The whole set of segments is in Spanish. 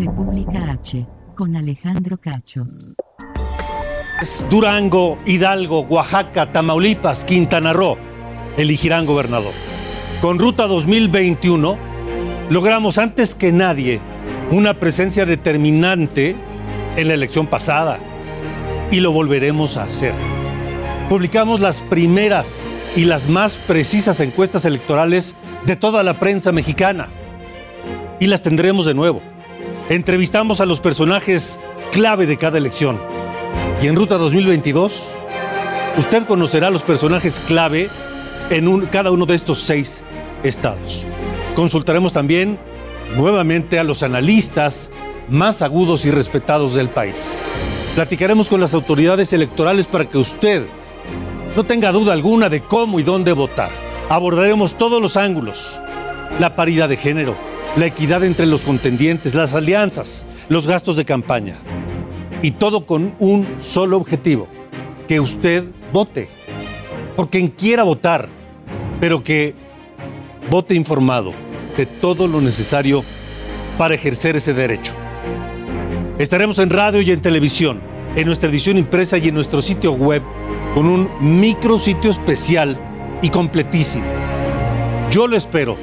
República H, con Alejandro Cacho. Durango, Hidalgo, Oaxaca, Tamaulipas, Quintana Roo elegirán gobernador. Con Ruta 2021 logramos antes que nadie una presencia determinante en la elección pasada y lo volveremos a hacer. Publicamos las primeras y las más precisas encuestas electorales de toda la prensa mexicana y las tendremos de nuevo. Entrevistamos a los personajes clave de cada elección y en Ruta 2022, usted conocerá los personajes clave en cada uno de estos seis estados. Consultaremos también nuevamente a los analistas más agudos y respetados del país. Platicaremos con las autoridades electorales para que usted no tenga duda alguna de cómo y dónde votar. Abordaremos todos los ángulos, la paridad de género, la equidad entre los contendientes, las alianzas, los gastos de campaña y todo con un solo objetivo, que usted vote, por quien quiera votar, pero que vote informado de todo lo necesario para ejercer ese derecho. Estaremos en radio y en televisión, en nuestra edición impresa y en nuestro sitio web con un micro sitio especial y completísimo. Yo lo espero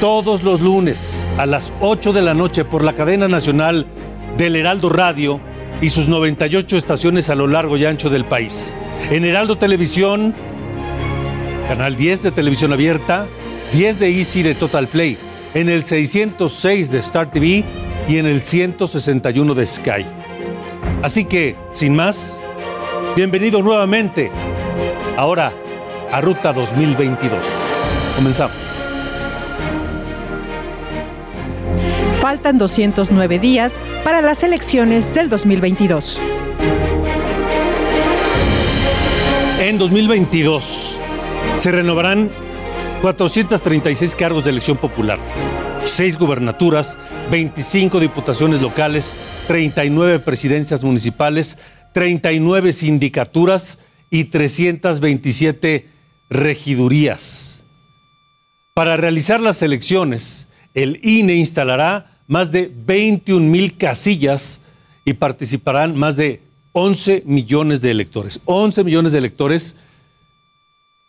todos los lunes a las 8 de la noche por la cadena nacional del Heraldo Radio y sus 98 estaciones a lo largo y ancho del país. En Heraldo Televisión, canal 10 de televisión abierta, 10 de Easy de Total Play, en el 606 de Star TV y en el 161 de Sky. Así que, sin más, bienvenido nuevamente ahora a Ruta 2022. Comenzamos. Faltan 209 días para las elecciones del 2022. En 2022 se renovarán 436 cargos de elección popular, 6 gubernaturas, 25 diputaciones locales, 39 presidencias municipales, 39 sindicaturas y 327 regidurías. Para realizar las elecciones, el INE instalará más de 21 mil casillas y participarán más de 11 millones de electores. 11 millones de electores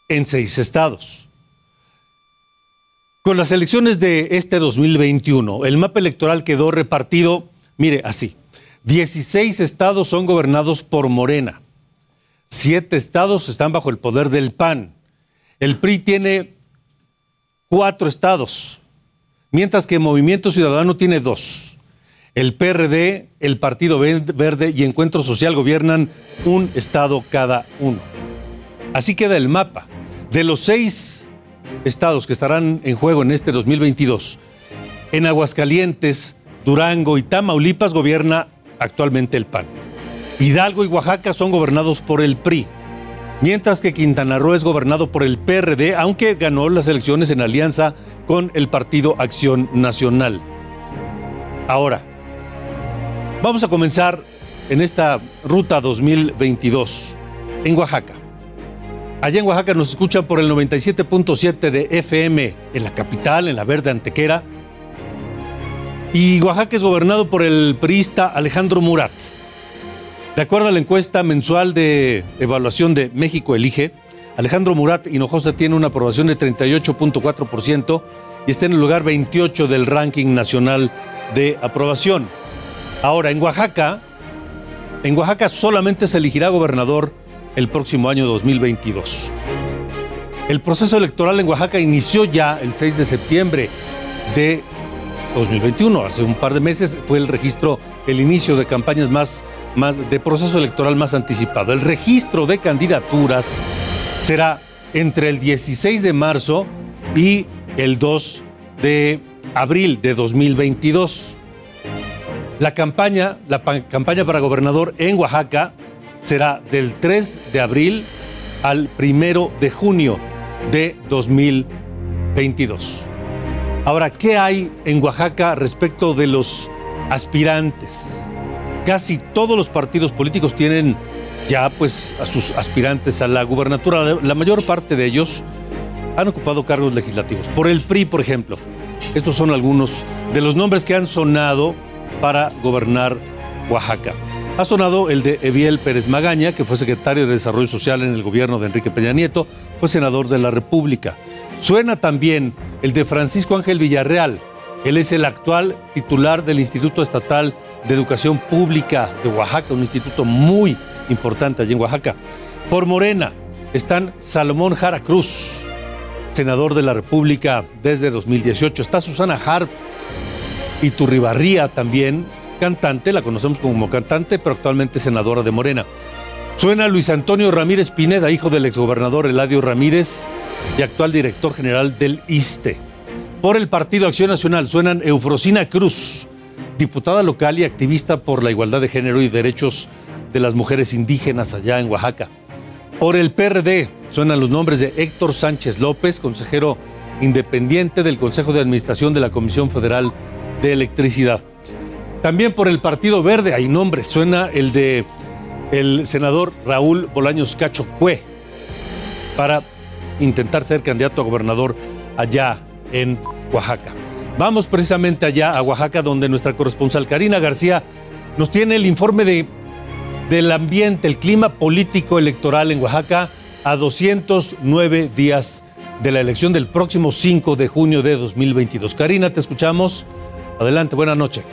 en seis estados. Con las elecciones de este 2021, el mapa electoral quedó repartido, mire, así. 16 estados son gobernados por Morena. Siete estados están bajo el poder del PAN. El PRI tiene cuatro estados, mientras que Movimiento Ciudadano tiene dos. El PRD, el Partido Verde y Encuentro Social gobiernan un estado cada uno. Así queda el mapa. De los seis estados que estarán en juego en este 2022, en Aguascalientes, Durango y Tamaulipas gobierna actualmente el PAN. Hidalgo y Oaxaca son gobernados por el PRI, mientras que Quintana Roo es gobernado por el PRD, aunque ganó las elecciones en alianza con el Partido Acción Nacional. Ahora, vamos a comenzar en esta ruta 2022 en Oaxaca. Allá en Oaxaca nos escuchan por el 97.7 de FM en la capital, en la verde Antequera. Y Oaxaca es gobernado por el priista Alejandro Murat. De acuerdo a la encuesta mensual de evaluación de México Elige, Alejandro Murat Hinojosa tiene una aprobación de 38.4% y está en el lugar 28 del ranking nacional de aprobación. Ahora, en Oaxaca, en Oaxaca solamente se elegirá gobernador el próximo año 2022. El proceso electoral en Oaxaca inició ya el 6 de septiembre de 2021. Hace un par de meses fue el registro, el inicio de campañas más, más de proceso electoral más anticipado. El registro de candidaturas será entre el 16 de marzo y el 2 de abril de 2022. La campaña, la campaña para gobernador en Oaxaca será del 3 de abril al 1 de junio de 2022. Ahora, ¿qué hay en Oaxaca respecto de los aspirantes? Casi todos los partidos políticos tienen ya pues a sus aspirantes a la gubernatura. La mayor parte de ellos han ocupado cargos legislativos. Por el PRI, por ejemplo. Estos son algunos de los nombres que han sonado para gobernar Oaxaca. Ha sonado el de Eviel Pérez Magaña, que fue secretario de Desarrollo Social en el gobierno de Enrique Peña Nieto, fue senador de la República. Suena también el de Francisco Ángel Villarreal. Él es el actual titular del Instituto Estatal de Educación Pública de Oaxaca, un instituto muy importante allí en Oaxaca. Por Morena están Salomón Jara Cruz, senador de la República desde 2018. Está Susana Harp y Turribarría también, cantante, la conocemos como cantante, pero actualmente senadora de Morena. Suena Luis Antonio Ramírez Pineda, hijo del exgobernador Eladio Ramírez y actual director general del ISTE. Por el Partido Acción Nacional suenan Eufrosina Cruz, diputada local y activista por la igualdad de género y derechos de las mujeres indígenas allá en Oaxaca. Por el PRD suenan los nombres de Héctor Sánchez López, consejero independiente del Consejo de Administración de la Comisión Federal de Electricidad. También por el Partido Verde hay nombres, suena el de el senador Raúl Bolaños Cacho Cue para intentar ser candidato a gobernador allá en Oaxaca. Vamos precisamente allá a Oaxaca donde nuestra corresponsal Karina García nos tiene el informe de del ambiente, el clima político electoral en Oaxaca a 209 días de la elección del próximo 5 de junio de 2022. Karina, te escuchamos. Adelante, buenas noches.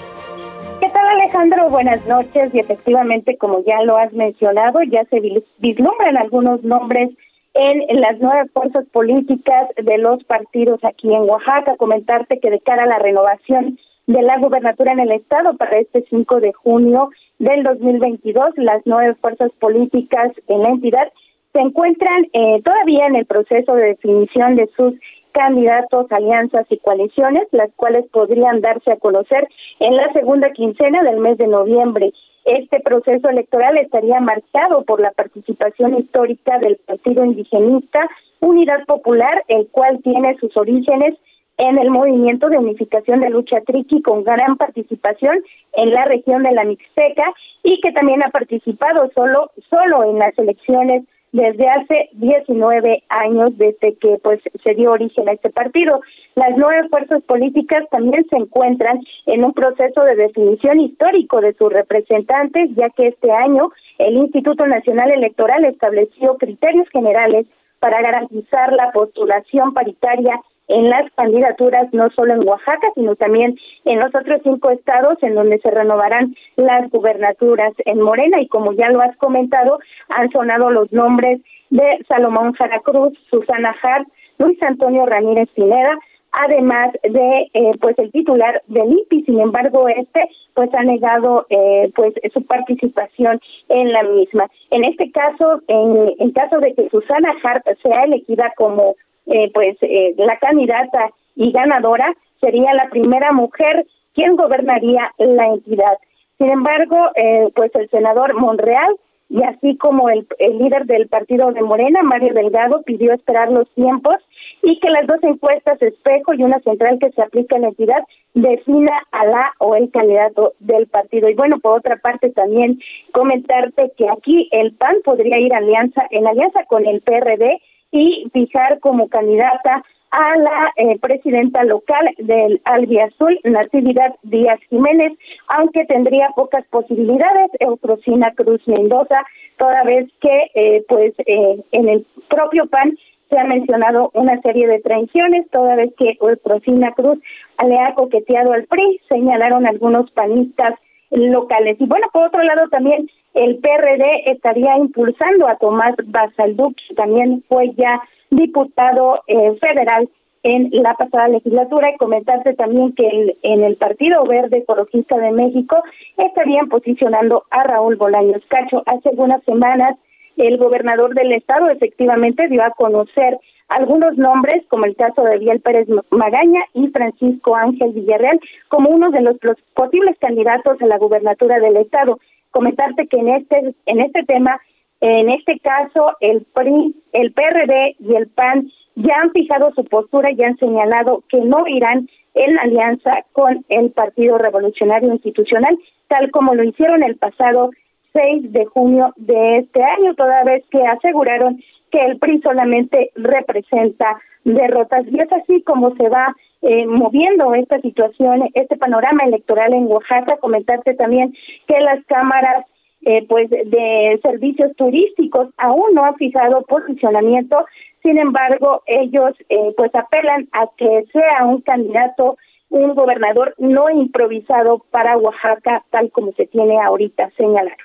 ¿Qué tal Alejandro? Buenas noches y efectivamente, como ya lo has mencionado, ya se vislumbran algunos nombres en las nuevas fuerzas políticas de los partidos aquí en Oaxaca. Comentarte que de cara a la renovación de la gubernatura en el estado para este 5 de junio del 2022. Las nueve fuerzas políticas en la entidad se encuentran eh, todavía en el proceso de definición de sus candidatos, alianzas y coaliciones, las cuales podrían darse a conocer en la segunda quincena del mes de noviembre. Este proceso electoral estaría marcado por la participación histórica del Partido Indigenista Unidad Popular, el cual tiene sus orígenes en el movimiento de unificación de lucha triqui con gran participación en la región de la Mixteca y que también ha participado solo solo en las elecciones desde hace 19 años desde que pues se dio origen a este partido. Las nueve fuerzas políticas también se encuentran en un proceso de definición histórico de sus representantes, ya que este año el Instituto Nacional Electoral estableció criterios generales para garantizar la postulación paritaria en las candidaturas, no solo en Oaxaca, sino también en los otros cinco estados en donde se renovarán las gubernaturas en Morena. Y como ya lo has comentado, han sonado los nombres de Salomón Cruz, Susana Hart, Luis Antonio Ramírez Pineda, además de eh, pues el titular del IPI. Sin embargo, este pues ha negado eh, pues su participación en la misma. En este caso, en, en caso de que Susana Hart sea elegida como eh, pues eh, la candidata y ganadora sería la primera mujer quien gobernaría la entidad. Sin embargo, eh, pues el senador Monreal y así como el, el líder del partido de Morena, Mario Delgado, pidió esperar los tiempos y que las dos encuestas espejo y una central que se aplica en la entidad defina a la o el candidato del partido. Y bueno, por otra parte también comentarte que aquí el PAN podría ir alianza en alianza con el PRD y fijar como candidata a la eh, presidenta local del Albiazul, Natividad Díaz Jiménez, aunque tendría pocas posibilidades, Eufrosina Cruz Mendoza, toda vez que eh, pues eh, en el propio PAN se ha mencionado una serie de traiciones, toda vez que Eufrosina Cruz le ha coqueteado al PRI, señalaron algunos panistas locales. Y bueno, por otro lado también el PRD estaría impulsando a Tomás Basalduc, que también fue ya diputado eh, federal en la pasada legislatura y comentarte también que en el Partido Verde Ecologista de México estarían posicionando a Raúl Bolaños Cacho. Hace algunas semanas el gobernador del estado efectivamente dio a conocer algunos nombres, como el caso de Biel Pérez Magaña y Francisco Ángel Villarreal, como uno de los posibles candidatos a la gubernatura del estado. Comentarte que en este en este tema, en este caso, el PRI, el PRD y el PAN ya han fijado su postura y han señalado que no irán en alianza con el Partido Revolucionario Institucional, tal como lo hicieron el pasado 6 de junio de este año, toda vez que aseguraron que el PRI solamente representa derrotas. Y es así como se va eh, moviendo esta situación, este panorama electoral en Oaxaca. Comentarte también que las cámaras eh, pues de servicios turísticos aún no han fijado posicionamiento sin embargo, ellos eh, pues apelan a que sea un candidato, un gobernador no improvisado para Oaxaca, tal como se tiene ahorita señalado.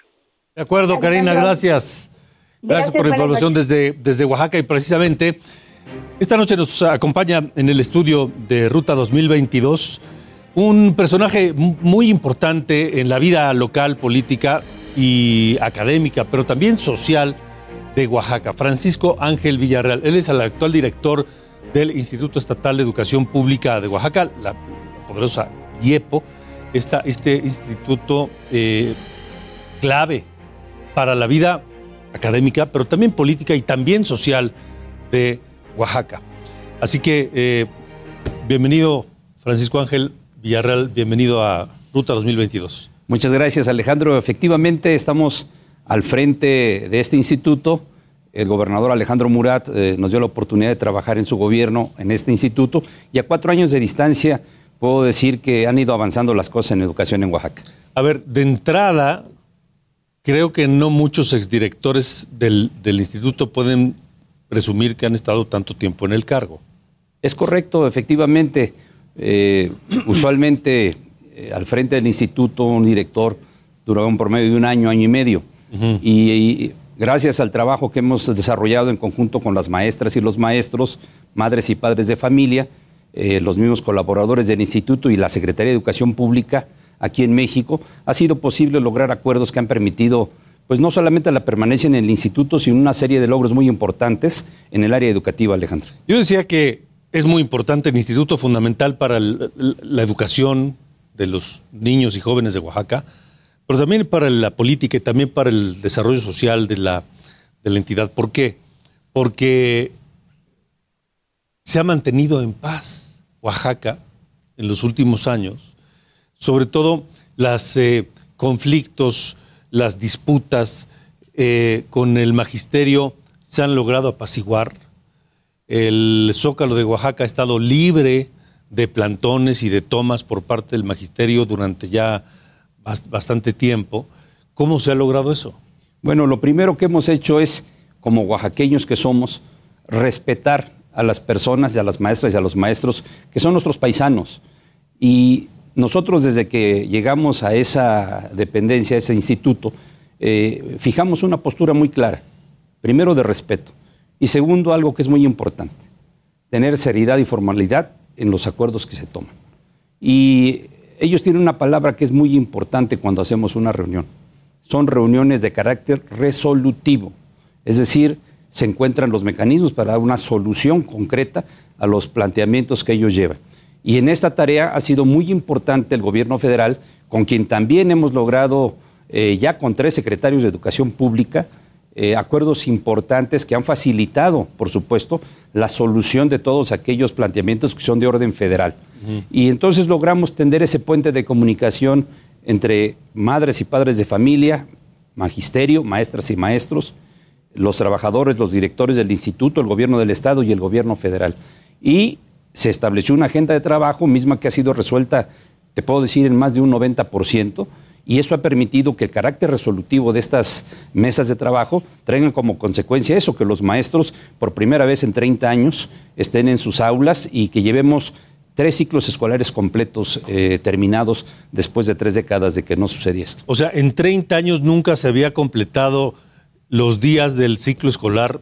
De acuerdo, Karina, gracias. Gracias, por la información desde, desde Oaxaca y precisamente esta noche nos acompaña en el estudio de Ruta 2022 un personaje muy importante en la vida local, política y académica, pero también social de Oaxaca, Francisco Ángel Villarreal. Él es el actual director del Instituto Estatal de Educación Pública de Oaxaca, la poderosa IEPO, este instituto eh, clave para la vida académica, pero también política y también social de Oaxaca. Así que eh, bienvenido Francisco Ángel Villarreal, bienvenido a Ruta 2022. Muchas gracias Alejandro. Efectivamente estamos al frente de este instituto. El gobernador Alejandro Murat eh, nos dio la oportunidad de trabajar en su gobierno en este instituto y a cuatro años de distancia puedo decir que han ido avanzando las cosas en educación en Oaxaca. A ver, de entrada, creo que no muchos exdirectores del, del instituto pueden presumir que han estado tanto tiempo en el cargo. Es correcto, efectivamente. Eh, usualmente eh, al frente del instituto un director duraba un promedio de un año, año y medio y, gracias al trabajo que hemos desarrollado en conjunto con las maestras y los maestros, madres y padres de familia, eh, los mismos colaboradores del instituto y la Secretaría de Educación Pública aquí en México, ha sido posible lograr acuerdos que han permitido pues no solamente la permanencia en el instituto, sino una serie de logros muy importantes en el área educativa, Alejandro. Yo decía que es muy importante el instituto fundamental para la educación de los niños y jóvenes de Oaxaca, pero también para la política y también para el desarrollo social de la, de la entidad. ¿Por qué? Porque se ha mantenido en paz Oaxaca en los últimos años, sobre todo los eh, conflictos, las disputas eh, con el magisterio se han logrado apaciguar. El zócalo de Oaxaca ha estado libre de plantones y de tomas por parte del magisterio durante ya bastante tiempo. ¿Cómo se ha logrado eso? Bueno, lo primero que hemos hecho es, como oaxaqueños que somos, respetar a las personas y a las maestras y a los maestros que son nuestros paisanos. Y nosotros desde que llegamos a esa dependencia, a ese instituto, eh, fijamos una postura muy clara. Primero de respeto y segundo algo que es muy importante, tener seriedad y formalidad en los acuerdos que se toman. Y ellos tienen una palabra que es muy importante cuando hacemos una reunión. Son reuniones de carácter resolutivo, es decir, se encuentran los mecanismos para dar una solución concreta a los planteamientos que ellos llevan. Y en esta tarea ha sido muy importante el gobierno federal, con quien también hemos logrado, eh, ya con tres secretarios de Educación Pública, eh, acuerdos importantes que han facilitado, por supuesto, la solución de todos aquellos planteamientos que son de orden federal. Y entonces logramos tender ese puente de comunicación entre madres y padres de familia, magisterio, maestras y maestros, los trabajadores, los directores del instituto, el gobierno del Estado y el gobierno federal. Y se estableció una agenda de trabajo misma que ha sido resuelta, te puedo decir, en más de un 90%, y eso ha permitido que el carácter resolutivo de estas mesas de trabajo traigan como consecuencia eso, que los maestros por primera vez en 30 años estén en sus aulas y que llevemos tres ciclos escolares completos eh, terminados después de tres décadas de que no sucedía esto. O sea, en 30 años nunca se había completado los días del ciclo escolar,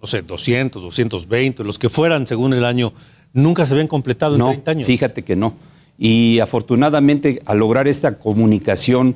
no sé, 200, 220, los que fueran según el año nunca se habían completado en no, 30 años. Fíjate que no. Y afortunadamente, al lograr esta comunicación,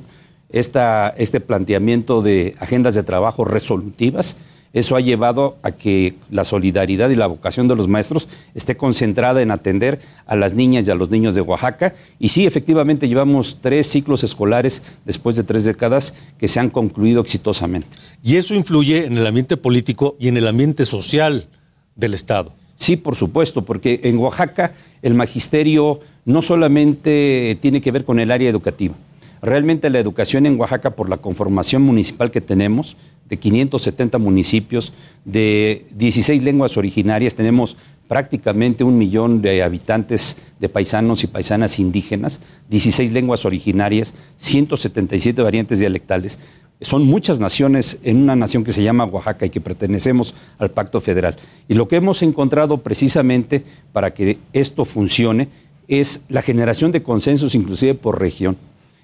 esta, este planteamiento de agendas de trabajo resolutivas, eso ha llevado a que la solidaridad y la vocación de los maestros esté concentrada en atender a las niñas y a los niños de Oaxaca. Y sí, efectivamente, llevamos tres ciclos escolares después de tres décadas que se han concluido exitosamente. Y eso influye en el ambiente político y en el ambiente social del Estado. Sí, por supuesto, porque en Oaxaca el magisterio no solamente tiene que ver con el área educativa. Realmente la educación en Oaxaca, por la conformación municipal que tenemos, de 570 municipios, de 16 lenguas originarias, tenemos prácticamente un millón de habitantes de paisanos y paisanas indígenas, 16 lenguas originarias, 177 variantes dialectales. Son muchas naciones en una nación que se llama Oaxaca y que pertenecemos al Pacto Federal. Y lo que hemos encontrado precisamente para que esto funcione es la generación de consensos inclusive por región.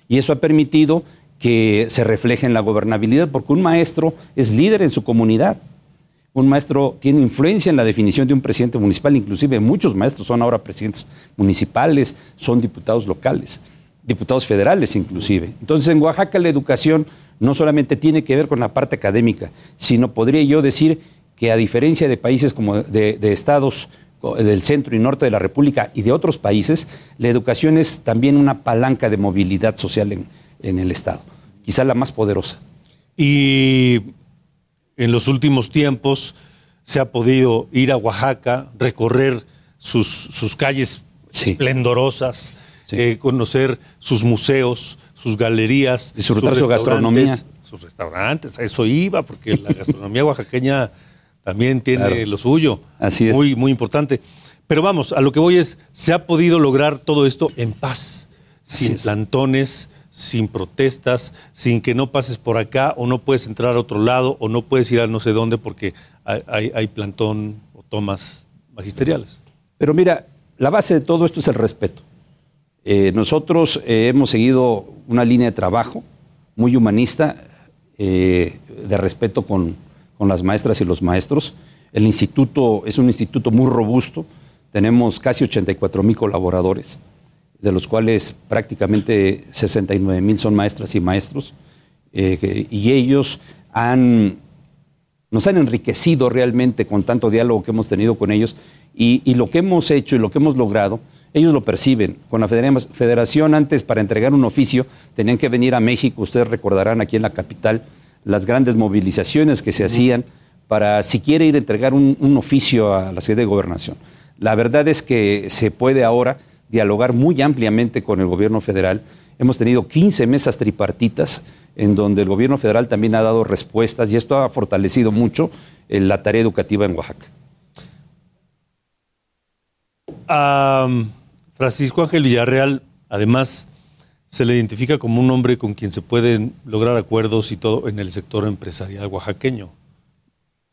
Y eso ha permitido que se refleje en la gobernabilidad, porque un maestro es líder en su comunidad. Un maestro tiene influencia en la definición de un presidente municipal, inclusive muchos maestros son ahora presidentes municipales, son diputados locales, diputados federales inclusive. Entonces en Oaxaca la educación no solamente tiene que ver con la parte académica, sino podría yo decir que a diferencia de países como de, de estados del centro y norte de la República y de otros países, la educación es también una palanca de movilidad social en, en el Estado, quizá la más poderosa. Y en los últimos tiempos se ha podido ir a Oaxaca, recorrer sus, sus calles Sí. esplendorosas, Sí. eh, conocer sus museos, sus galerías, Disfrutar sus su gastronomía. Sus restaurantes, a eso iba, porque la gastronomía oaxaqueña también tiene Claro. lo suyo. Así es. Muy, muy importante. Pero vamos, a lo que voy es, se ha podido lograr todo esto en paz, sin es. plantones, sin protestas, sin que no pases por acá o no puedes entrar a otro lado o no puedes ir a no sé dónde porque hay, hay- hay plantón o tomas magisteriales. Pero mira, la base de todo esto es el respeto. Eh, nosotros eh, hemos seguido una línea de trabajo muy humanista, eh, de respeto con, con las maestras y los maestros. El instituto es un instituto muy robusto, tenemos casi 84 mil colaboradores, de los cuales prácticamente 69 mil son maestras y maestros, y ellos han nos han enriquecido realmente con tanto diálogo que hemos tenido con ellos y lo que hemos hecho y lo que hemos logrado, ellos lo perciben. Con la federa- federación antes para entregar un oficio tenían que venir a México, ustedes recordarán aquí en la capital las grandes movilizaciones que se hacían para siquiera ir a entregar un, un oficio a la sede de gobernación. La verdad es que se puede ahora dialogar muy ampliamente con el gobierno federal. Hemos tenido 15 mesas tripartitas en donde el gobierno federal también ha dado respuestas y esto ha fortalecido mucho eh, la tarea educativa en Oaxaca. Um, Francisco Ángel Villarreal, además, se le identifica como un hombre con quien se pueden lograr acuerdos y todo en el sector empresarial oaxaqueño.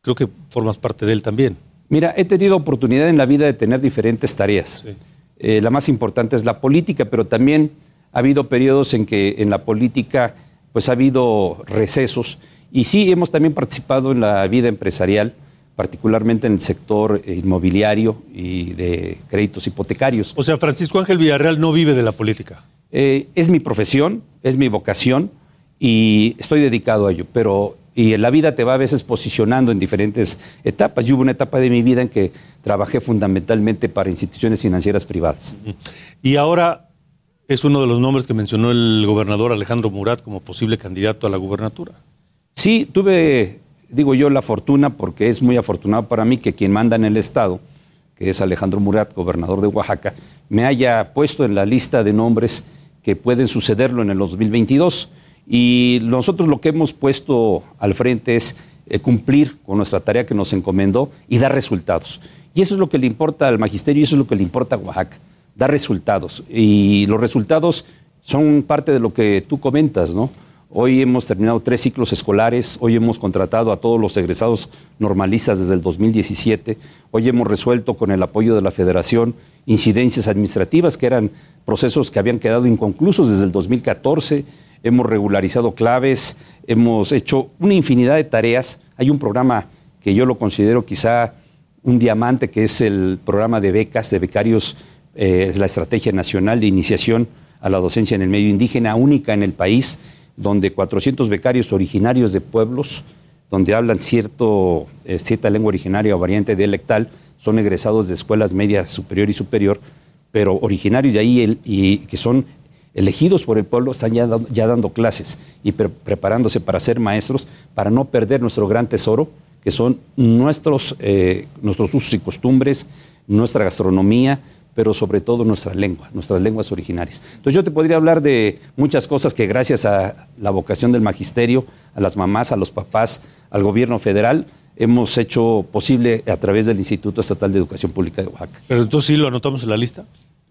Creo que formas parte de él también. Mira, he tenido oportunidad en la vida de tener diferentes tareas. Sí. Eh, la más importante es la política, pero también ha habido periodos en que en la política pues ha habido recesos y sí hemos también participado en la vida empresarial, particularmente en el sector inmobiliario y de créditos hipotecarios. O sea, Francisco Ángel Villarreal no vive de la política. Eh, es mi profesión, es mi vocación y estoy dedicado a ello, pero y en la vida te va a veces posicionando en diferentes etapas. Yo hubo una etapa de mi vida en que trabajé fundamentalmente para instituciones financieras privadas. Y ahora es uno de los nombres que mencionó el gobernador Alejandro Murat como posible candidato a la gubernatura. Sí, tuve, digo yo, la fortuna, porque es muy afortunado para mí que quien manda en el Estado, que es Alejandro Murat, gobernador de Oaxaca, me haya puesto en la lista de nombres que pueden sucederlo en el 2022. Y nosotros lo que hemos puesto al frente es eh, cumplir con nuestra tarea que nos encomendó y dar resultados. Y eso es lo que le importa al magisterio y eso es lo que le importa a Oaxaca, dar resultados. Y los resultados son parte de lo que tú comentas, ¿no? Hoy hemos terminado tres ciclos escolares, hoy hemos contratado a todos los egresados normalistas desde el 2017, hoy hemos resuelto con el apoyo de la federación incidencias administrativas que eran procesos que habían quedado inconclusos desde el 2014, hemos regularizado claves, hemos hecho una infinidad de tareas. Hay un programa que yo lo considero quizá un diamante que es el programa de becas de becarios, eh, es la estrategia nacional de iniciación a la docencia en el medio indígena, única en el país, donde 400 becarios originarios de pueblos, donde hablan cierto, eh, cierta lengua originaria o variante dialectal, son egresados de escuelas medias superior y superior, pero originarios de ahí y que son elegidos por el pueblo están ya, ya dando clases y preparándose para ser maestros, para no perder nuestro gran tesoro, que son nuestros, eh, nuestros usos y costumbres, nuestra gastronomía, pero sobre todo nuestra lengua, nuestras lenguas originarias. Entonces yo te podría hablar de muchas cosas que gracias a la vocación del magisterio, a las mamás, a los papás, al gobierno federal, hemos hecho posible a través del Instituto Estatal de Educación Pública de Oaxaca. Pero entonces sí lo anotamos en la lista.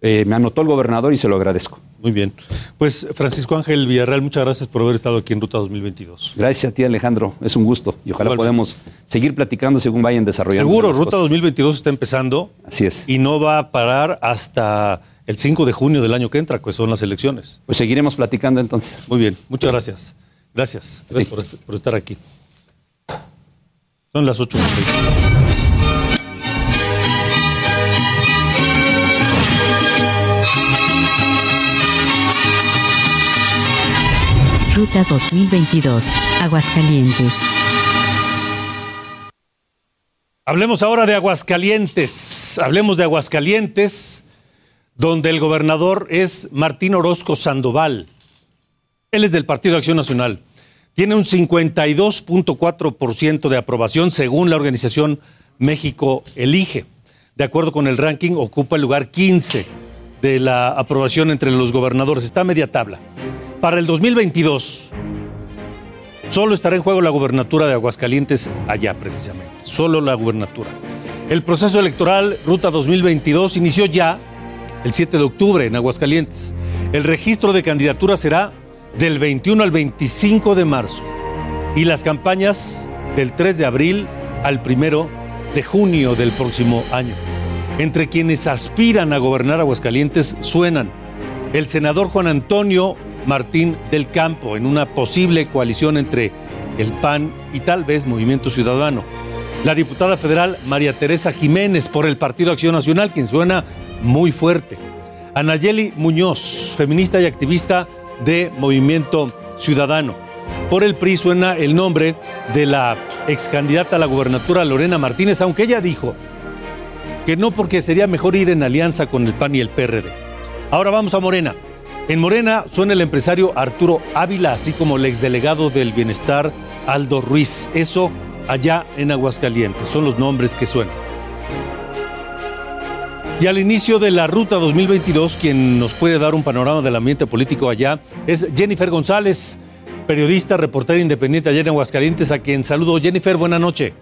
Eh, me anotó el gobernador y se lo agradezco. Muy bien. Pues Francisco Ángel Villarreal, muchas gracias por haber estado aquí en Ruta 2022. Gracias a ti, Alejandro. Es un gusto y ojalá podamos seguir platicando según vayan desarrollando. Seguro, Ruta 2022 está empezando. Así es. Y no va a parar hasta el 5 de junio del año que entra, que son las elecciones. Pues seguiremos platicando entonces. Muy bien, muchas gracias. Gracias, gracias por, estar aquí. Son las 8. Ruta 2022, Aguascalientes. Hablemos ahora de Aguascalientes. Hablemos de Aguascalientes, donde el gobernador es Martín Orozco Sandoval. Él es del Partido Acción Nacional. Tiene un 52.4% de aprobación según la organización México Elige. De acuerdo con el ranking, ocupa el lugar 15 de la aprobación entre los gobernadores. Está a media tabla. Para el 2022, solo estará en juego la gubernatura de Aguascalientes allá precisamente, solo la gubernatura. El proceso electoral Ruta 2022 inició ya el 7 de octubre en Aguascalientes. El registro de candidatura será del 21 al 25 de marzo y las campañas del 3 de abril al 1 de junio del próximo año. Entre quienes aspiran a gobernar Aguascalientes suenan el senador Juan Antonio Martín del Campo en una posible coalición entre el PAN y tal vez Movimiento Ciudadano. La diputada federal María Teresa Jiménez por el Partido Acción Nacional, quien suena muy fuerte. Anayeli Muñoz, feminista y activista de Movimiento Ciudadano. Por el PRI suena el nombre de la ex candidata a la gubernatura Lorena Martínez, aunque ella dijo que no porque sería mejor ir en alianza con el PAN y el PRD. Ahora vamos a Morena. En Morena suena el empresario Arturo Ávila, así como el exdelegado del bienestar Aldo Ruiz. Eso allá en Aguascalientes, son los nombres que suenan. Y al inicio de la ruta 2022, quien nos puede dar un panorama del ambiente político allá es Jennifer González, periodista, reportera independiente allá en Aguascalientes, a quien saludo. Jennifer, buena noche.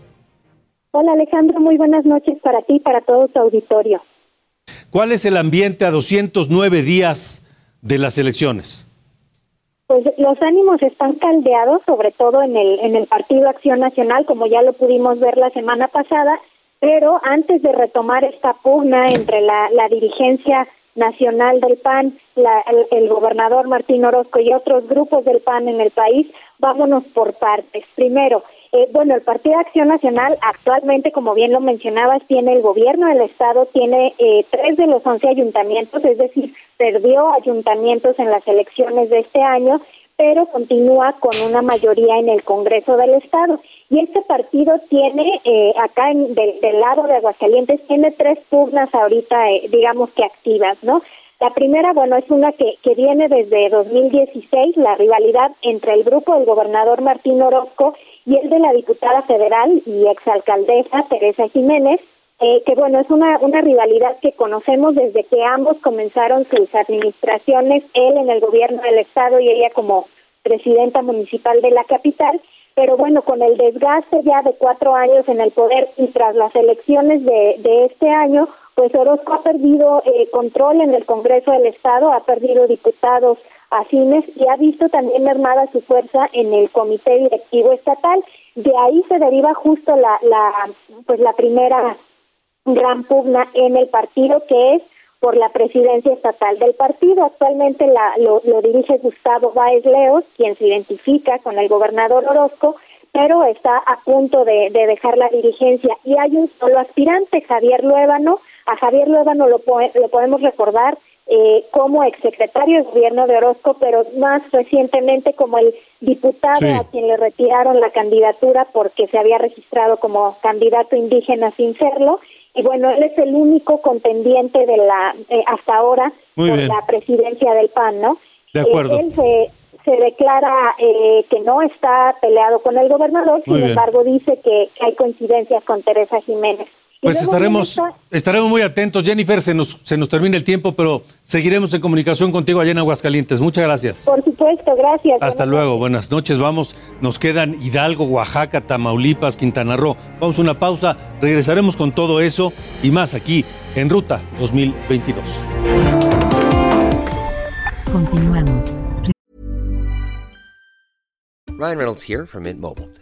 Hola Alejandro, muy buenas noches para ti y para todo tu auditorio. ¿Cuál es el ambiente a 209 días de las elecciones? Pues los ánimos están caldeados, sobre todo en el, en el Partido Acción Nacional, como ya lo pudimos ver la semana pasada, pero antes de retomar esta pugna entre la, la dirigencia nacional del PAN, la, el, gobernador Martín Orozco y otros grupos del PAN en el país, vámonos por partes. Primero, eh, bueno, el Partido Acción Nacional actualmente, como bien lo mencionabas, tiene el gobierno del Estado, tiene eh, tres de los once ayuntamientos, es decir, perdió ayuntamientos en las elecciones de este año, pero continúa con una mayoría en el Congreso del Estado. Y este partido tiene, eh, acá en, del, lado de Aguascalientes, tiene tres pugnas ahorita, digamos que activas, ¿no? La primera, bueno, es una que, que viene desde 2016, la rivalidad entre el grupo del gobernador Martín Orozco y el de la diputada federal y exalcaldesa Teresa Jiménez, eh, que bueno, es una, una rivalidad que conocemos desde que ambos comenzaron sus administraciones, él en el gobierno del estado y ella como presidenta municipal de la capital, pero bueno, con el desgaste ya de cuatro años en el poder y tras las elecciones de, de este año, pues Orozco ha perdido eh, control en el Congreso del Estado, ha perdido diputados afines y ha visto también mermada su fuerza en el comité directivo estatal. De ahí se deriva justo la, la pues la primera gran pugna en el partido que es por la presidencia estatal del partido. Actualmente la, lo, lo dirige Gustavo Báez Leos, quien se identifica con el gobernador Orozco, pero está a punto de, dejar la dirigencia. Y hay un solo aspirante, Javier Luébano. A Javier Luébano lo, lo podemos recordar eh, como exsecretario de gobierno de Orozco, pero más recientemente como el diputado a quien le retiraron la candidatura porque se había registrado como candidato indígena sin serlo. Y bueno, él es el único contendiente de la eh, hasta ahora por la presidencia del PAN, ¿no? De acuerdo. Eh, él se, se declara eh, que no está peleado con el gobernador, sin embargo dice que, hay coincidencias con Teresa Jiménez. Pues estaremos, estaremos muy atentos. Jennifer, se nos, se nos termina el tiempo, pero seguiremos en comunicación contigo allá en Aguascalientes. Muchas gracias. Por supuesto, gracias. Hasta luego, buenas noches. Vamos, nos quedan Hidalgo, Oaxaca, Tamaulipas, Quintana Roo. Vamos a una pausa, regresaremos con todo eso y más aquí en Ruta 2022. Continuamos. Ryan Reynolds here from Mint Mobile.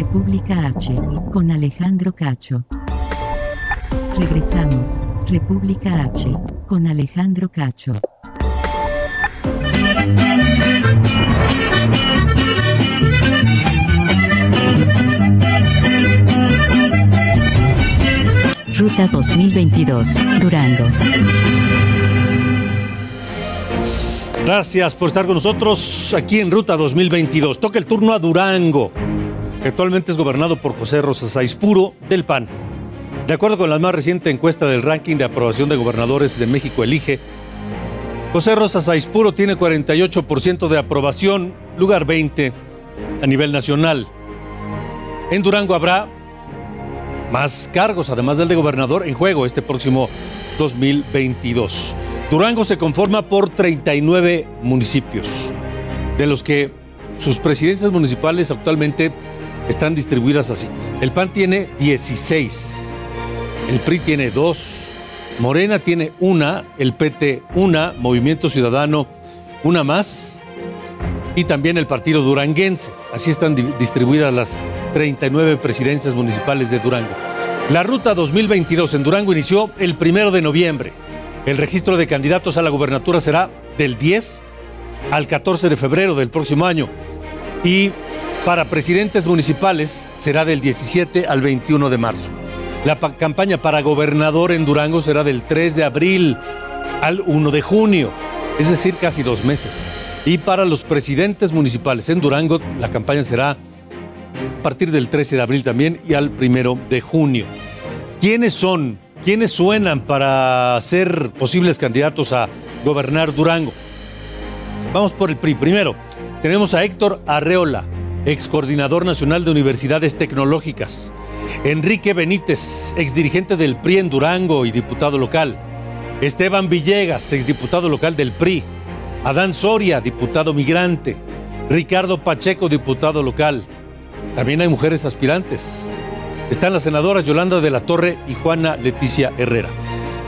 República H con Alejandro Cacho. Regresamos. República H con Alejandro Cacho. Ruta 2022, Durango. Gracias por estar con nosotros aquí en Ruta 2022. Toca el turno a Durango, actualmente es gobernado por José Rosas Aispuro del PAN. De acuerdo con la más reciente encuesta del ranking de aprobación de gobernadores de México Elige, José Rosas Aispuro tiene 48% de aprobación, lugar 20 a nivel nacional. En Durango habrá más cargos, además del de gobernador, en juego este próximo 2022. Durango se conforma por 39 municipios, de los que sus presidencias municipales actualmente están distribuidas así. El PAN tiene 16, el PRI tiene 2, Morena tiene una, el PT una, Movimiento Ciudadano una más y también el partido duranguense. Así están distribuidas las 39 presidencias municipales de Durango. La ruta 2022 en Durango inició el primero de noviembre. El registro de candidatos a la gubernatura será del 10 al 14 de febrero del próximo año. Y para presidentes municipales será del 17 al 21 de marzo. La campaña para gobernador en Durango será del 3 de abril al 1 de junio, es decir, casi dos meses. Y para los presidentes municipales en Durango, la campaña será a partir del 13 de abril también y al 1 de junio. ¿Quiénes son? ¿Quiénes suenan para ser posibles candidatos a gobernar Durango? Vamos por el PRI. Primero, tenemos a Héctor Arreola, ex coordinador nacional de universidades tecnológicas. Enrique Benítez, ex dirigente del PRI en Durango y diputado local. Esteban Villegas, ex diputado local del PRI. Adán Soria, diputado migrante. Ricardo Pacheco, diputado local. También hay mujeres aspirantes. Están las senadoras Yolanda de la Torre y Juana Leticia Herrera.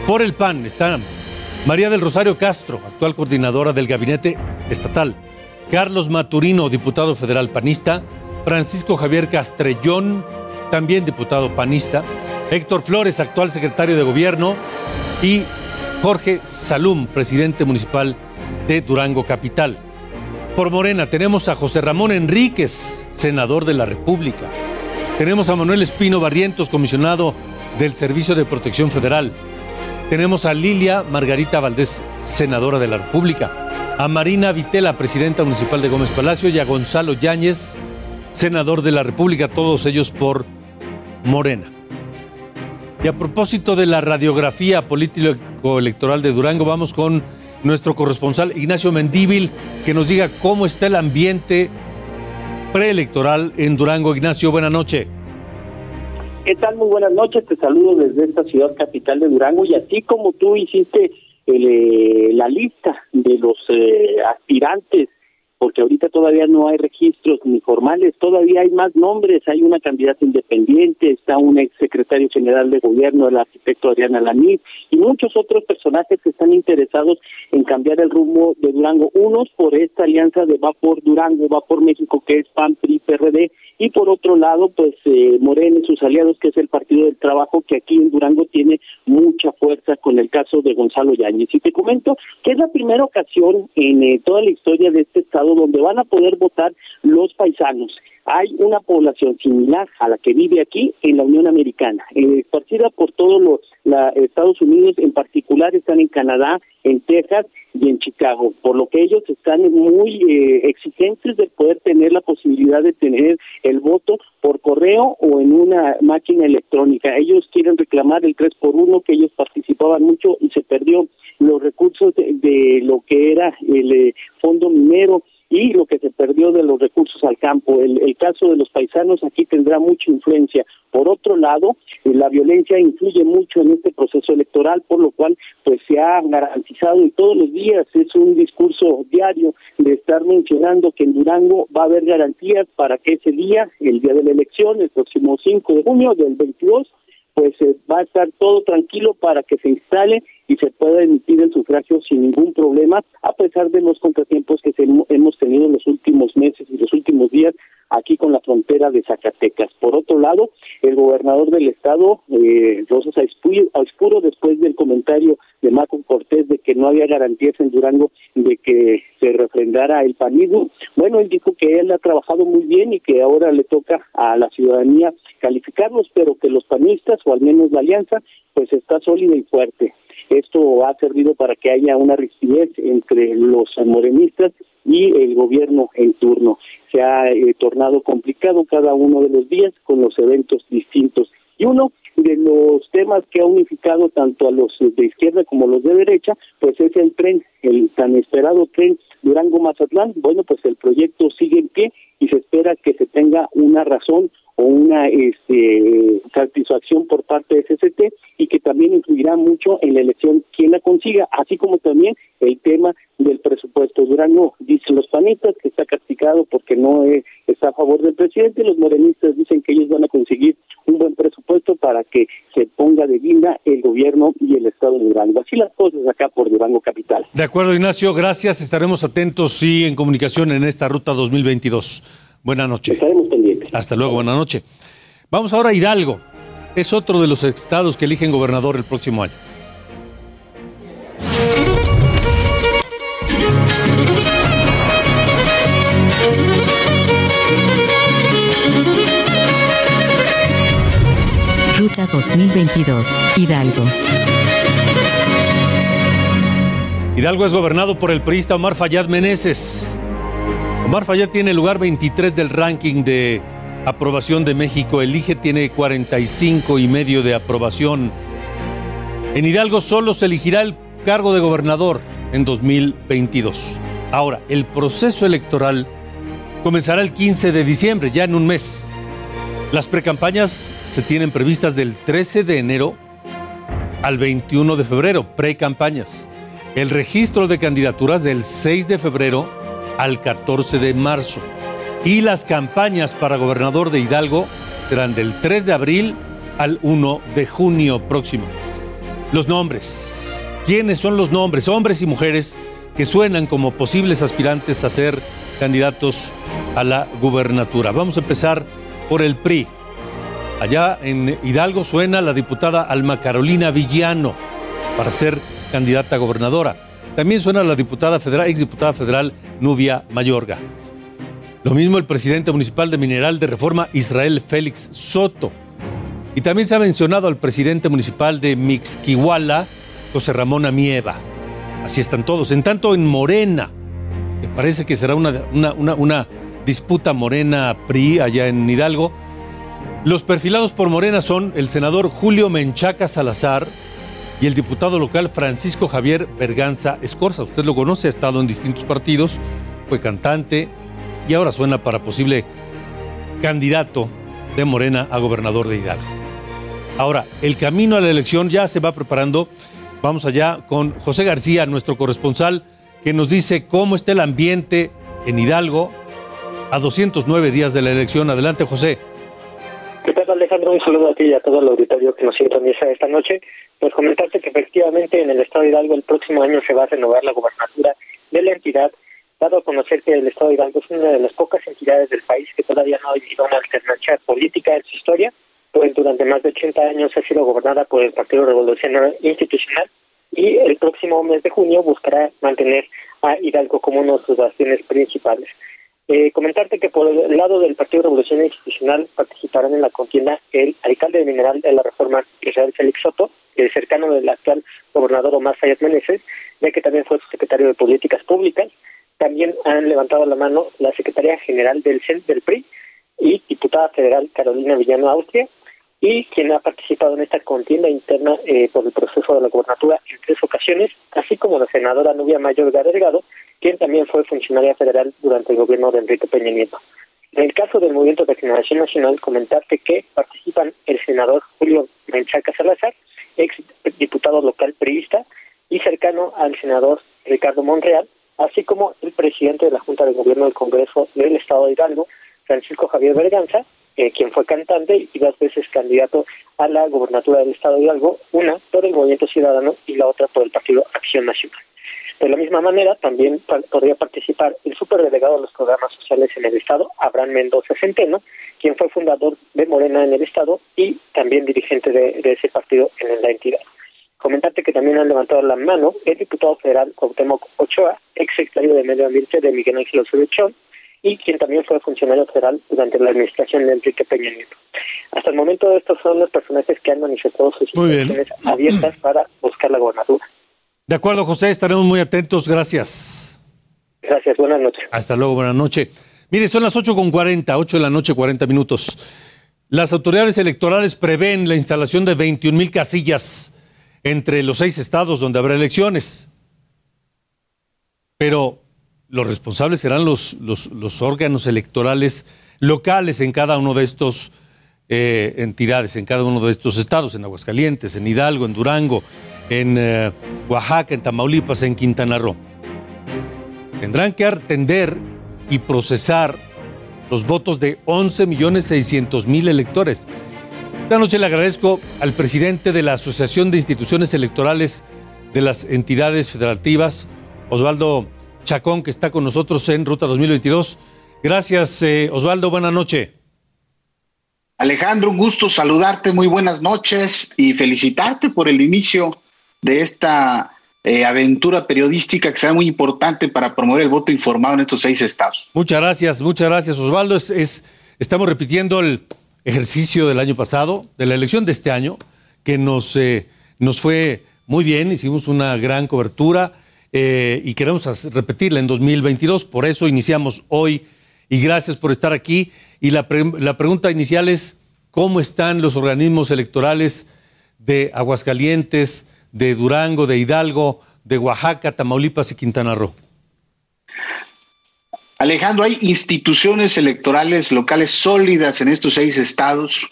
Por el PAN están María del Rosario Castro, actual coordinadora del gabinete estatal. Carlos Maturino, diputado federal panista. Francisco Javier Castrellón, también diputado panista. Héctor Flores, actual secretario de gobierno. Y Jorge Salum, presidente municipal de Durango Capital. Por Morena tenemos a José Ramón Enríquez, senador de la República. Tenemos a Manuel Espino Barrientos, comisionado del Servicio de Protección Federal. Tenemos a Lilia Margarita Valdés, senadora de la República. A Marina Vitela, presidenta municipal de Gómez Palacio. Y a Gonzalo Yáñez, senador de la República, todos ellos por Morena. Y a propósito de la radiografía político-electoral de Durango, vamos con nuestro corresponsal Ignacio Mendíbil, que nos diga cómo está el ambiente preelectoral en Durango. Ignacio, buena noche. ¿Qué tal? Muy buenas noches. Te saludo desde esta ciudad capital de Durango y así como tú hiciste eh, la lista de los eh, aspirantes porque ahorita todavía no hay registros ni formales, todavía hay más nombres, hay una candidata independiente, está un ex secretario general de gobierno, el arquitecto Adriana Lanís, y muchos otros personajes que están interesados en cambiar el rumbo de Durango, unos por esta alianza de Va por Durango, Va por México, que es PAN, PRI, PRD, y por otro lado, pues eh, Morena y sus aliados, que es el Partido del Trabajo, que aquí en Durango tiene mucha fuerza con el caso de Gonzalo Yáñez. Y te comento que es la primera ocasión en eh, toda la historia de este estado donde van a poder votar los paisanos hay una población similar a la que vive aquí en la Unión Americana, eh, esparcida por todos los Estados Unidos, en particular están en Canadá, en Texas y en Chicago, por lo que ellos están muy eh, exigentes de poder tener la posibilidad de tener el voto por correo o en una máquina electrónica. Ellos quieren reclamar el 3 por 1 que ellos participaban mucho y se perdió los recursos de, lo que era el eh, fondo minero y lo que se perdió de los recursos al campo. El, el caso de los paisanos aquí tendrá mucha influencia. Por otro lado, eh, la violencia influye mucho en este proceso electoral, por lo cual pues se ha garantizado y todos los días es un discurso diario de estar mencionando que en Durango va a haber garantías para que ese día, el día de la elección, el próximo 5 de junio del 22, pues eh, va a estar todo tranquilo para que se instale y se pueda emitir el sufragio sin ningún problema, a pesar de los contratiempos que hemos tenido en los últimos meses y los últimos días aquí con la frontera de Zacatecas. Por otro lado, el gobernador del estado, eh, Rosas Aispuro, después del comentario de Marco Cortés de que no había garantías en Durango de que se refrendara el panismo, bueno, él dijo que él ha trabajado muy bien y que ahora le toca a la ciudadanía calificarlos, pero que los panistas, o al menos la alianza, pues está sólida y fuerte. Esto ha servido para que haya una rigidez entre los morenistas y el gobierno en turno. Se ha eh, tornado complicado cada uno de los días con los eventos distintos. Y uno de los temas que ha unificado tanto a los de izquierda como a los de derecha, pues es el tren, el tan esperado tren Durango-Mazatlán. Bueno, pues el proyecto sigue en pie y se espera que se tenga una razón o una este, satisfacción por parte de CCT y que también influirá mucho en la elección quien la consiga, así como también el tema del presupuesto. Durango dicen los panistas que está castigado porque no está a favor del presidente, los morenistas dicen que ellos van a conseguir para que se ponga de guinda el gobierno y el estado de Durango. Así las cosas acá por Durango Capital. De acuerdo, Ignacio, gracias. Estaremos atentos y en comunicación en esta ruta 2022. Buenas noches. Estaremos pendientes. Hasta luego, buenas noches. Vamos ahora a Hidalgo. Es otro de los estados que eligen gobernador el próximo año. 2022, Hidalgo. Hidalgo es gobernado por el priista Omar Fayad Meneses. Omar Fayad tiene el lugar 23 del ranking de aprobación de México. Elige tiene 45 y medio de aprobación. En Hidalgo solo se elegirá el cargo de gobernador en 2022. Ahora, el proceso electoral comenzará el 15 de diciembre, ya en un mes. Las precampañas se tienen previstas del 13 de enero al 21 de febrero, precampañas. El registro de candidaturas del 6 de febrero al 14 de marzo. Y las campañas para gobernador de Hidalgo serán del 3 de abril al 1 de junio próximo. Los nombres. ¿Quiénes son los nombres? Hombres y mujeres que suenan como posibles aspirantes a ser candidatos a la gubernatura. Vamos a empezar por el PRI. Allá en Hidalgo suena la diputada Alma Carolina Villano para ser candidata a gobernadora. También suena la diputada federal, exdiputada federal Nubia Mayorga. Lo mismo el presidente municipal de Mineral de Reforma, Israel Félix Soto. Y también se ha mencionado al presidente municipal de Mixquihuala, José Ramón Amieva. Así están todos. En tanto, en Morena, que parece que será una, una, una disputa Morena-PRI allá en Hidalgo, los perfilados por Morena son el senador Julio Menchaca Salazar, y el diputado local Francisco Javier Berganza Escorza. Usted lo conoce, ha estado en distintos partidos, fue cantante y ahora suena para posible candidato de Morena a gobernador de Hidalgo. Ahora, el camino a la elección ya se va preparando. Vamos allá con José García, nuestro corresponsal, que nos dice cómo está el ambiente en Hidalgo, a 209 días de la elección. Adelante, José. ¿Qué tal, Alejandro? Un saludo a ti y a todo el auditorio que nos sintoniza esta noche. Pues comentarte que efectivamente en el estado de Hidalgo el próximo año se va a renovar la gobernatura de la entidad, dado a conocer que el estado de Hidalgo es una de las pocas entidades del país que todavía no ha vivido una alternancia política en su historia, pues durante más de 80 años ha sido gobernada por el Partido Revolucionario Institucional y el próximo mes de junio buscará mantener a Hidalgo como uno de sus bastiones principales. Eh, comentarte que por el lado del Partido Revolución Institucional participarán en la contienda el alcalde de Mineral de la Reforma, Israel Félix Soto, el cercano del actual gobernador Omar Sayat Meneses, ya que también fue su secretario de Políticas Públicas. También han levantado la mano la secretaria general del CEN del PRI y diputada federal Carolina Villano Austria, y quien ha participado en esta contienda interna eh, por el proceso de la gobernatura en tres ocasiones, así como la senadora Nubia Mayor Delgado, quien también fue funcionaria federal durante el gobierno de Enrique Peña Nieto. En el caso del Movimiento de Generación Nacional, comentarte que participan el senador Julio Menchaca Salazar, ex diputado local periodista y cercano al senador Ricardo Monreal, así como el presidente de la Junta de Gobierno del Congreso del Estado de Hidalgo, Francisco Javier Berganza, eh, quien fue cantante y dos veces candidato a la gobernatura del Estado de Hidalgo, una por el Movimiento Ciudadano y la otra por el Partido Acción Nacional. De la misma manera, también podría participar el superdelegado de los programas sociales en el Estado, Abraham Mendoza Centeno, quien fue fundador de Morena en el Estado y también dirigente de, ese partido en la entidad. Comentarte que también han levantado la mano el diputado federal Cuauhtémoc Ochoa, ex secretario de Medio Ambiente de Miguel Ángel Osorio y quien también fue funcionario federal durante la administración de Enrique Peña Nieto. Hasta el momento estos son los personajes que han manifestado sus intenciones abiertas para buscar la gobernatura. De acuerdo, José, estaremos muy atentos. Gracias. Gracias, buenas noches. Hasta luego, buenas noches. Mire, son las 8 con 40, 8 de la noche, 40 minutos. Las autoridades electorales prevén la instalación de 21 mil casillas entre los seis estados donde habrá elecciones. Pero los responsables serán los, los, órganos electorales locales en cada uno de estos eh, entidades, en cada uno de estos estados, en Aguascalientes, en Hidalgo, en Durango, en eh, Oaxaca, en Tamaulipas, en Quintana Roo. Tendrán que atender y procesar los votos de 11 millones 600 mil electores. Esta noche le agradezco al presidente de la Asociación de Instituciones Electorales de las Entidades Federativas, Osvaldo Chacón, que está con nosotros en Ruta 2022. Gracias, eh, Osvaldo. Buenas noches. Alejandro, un gusto saludarte. Muy buenas noches y felicitarte por el inicio de esta eh, aventura periodística que será muy importante para promover el voto informado en estos seis estados. Muchas gracias, muchas gracias, Osvaldo. Es, estamos repitiendo el ejercicio del año pasado, de la elección de este año, que nos, eh, nos fue muy bien, hicimos una gran cobertura eh, y queremos repetirla en 2022. Por eso iniciamos hoy y gracias por estar aquí. Y la, la pregunta inicial es, ¿cómo están los organismos electorales de Aguascalientes, de Durango, de Hidalgo, de Oaxaca, Tamaulipas y Quintana Roo? Alejandro, hay instituciones electorales locales sólidas en estos seis estados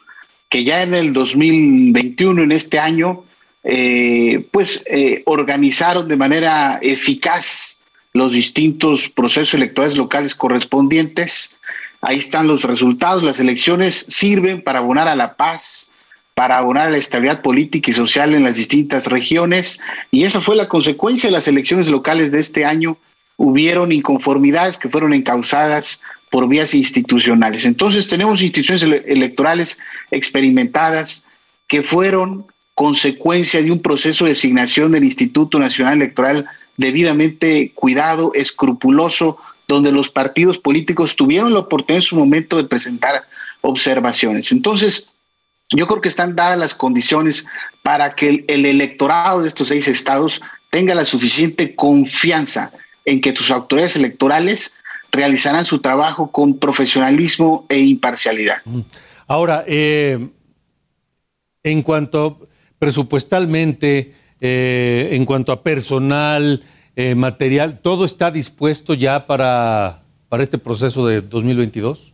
que ya en el 2021, en este año, eh, pues eh, organizaron de manera eficaz los distintos procesos electorales locales correspondientes. Ahí están los resultados. Las elecciones sirven para abonar a la paz, para abonar la estabilidad política y social en las distintas regiones. Y esa fue la consecuencia de las elecciones locales de este año. Hubieron inconformidades que fueron encausadas por vías institucionales. Entonces tenemos instituciones electorales experimentadas que fueron consecuencia de un proceso de designación del Instituto Nacional Electoral debidamente cuidado, escrupuloso, donde los partidos políticos tuvieron la oportunidad en su momento de presentar observaciones. Entonces, yo creo que están dadas las condiciones para que el, electorado de estos seis estados tenga la suficiente confianza en que sus autoridades electorales realizarán su trabajo con profesionalismo e imparcialidad. Ahora, eh, en cuanto presupuestalmente, eh, en cuanto a personal, eh, material, ¿todo está dispuesto ya para, para este proceso de 2022?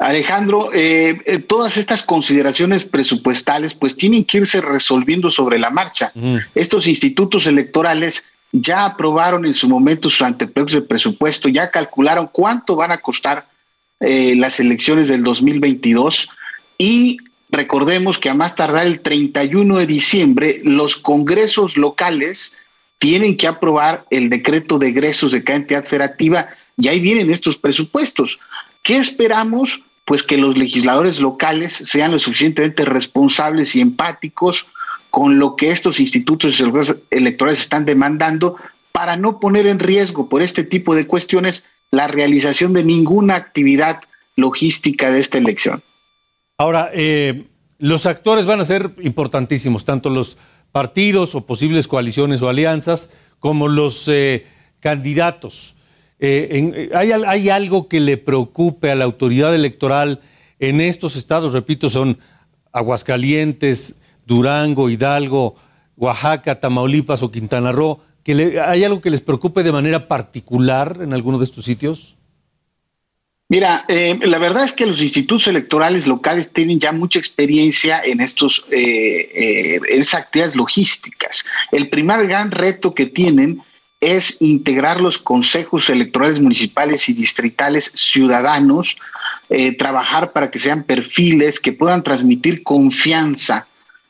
Alejandro, eh, todas estas consideraciones presupuestales pues tienen que irse resolviendo sobre la marcha. Estos institutos electorales ya aprobaron en su momento sus anteproyectos de presupuesto, ya calcularon cuánto van a costar eh, las elecciones del 2022 y recordemos que a más tardar el 31 de diciembre los congresos locales tienen que aprobar el decreto de egresos de cada entidad federativa y ahí vienen estos presupuestos. ¿Qué esperamos? Pues que los legisladores locales sean lo suficientemente responsables y empáticos con lo que estos institutos electorales están demandando para no poner en riesgo por este tipo de cuestiones la realización de ninguna actividad logística de esta elección. Ahora, eh, los actores van a ser importantísimos, tanto los partidos o posibles coaliciones o alianzas, como los eh, candidatos. Eh, ¿hay, ¿Hay algo que le preocupe a la autoridad electoral en estos estados? Repito, son Aguascalientes, Durango, Hidalgo, Oaxaca, Tamaulipas o Quintana Roo, que ¿hay algo que les preocupe de manera particular en alguno de estos sitios? Mira, eh, la verdad es que los institutos electorales locales tienen ya mucha experiencia en estos eh, eh, actividades logísticas. El primer gran reto que tienen es integrar los consejos electorales municipales y distritales ciudadanos, trabajar para que sean perfiles que puedan transmitir confianza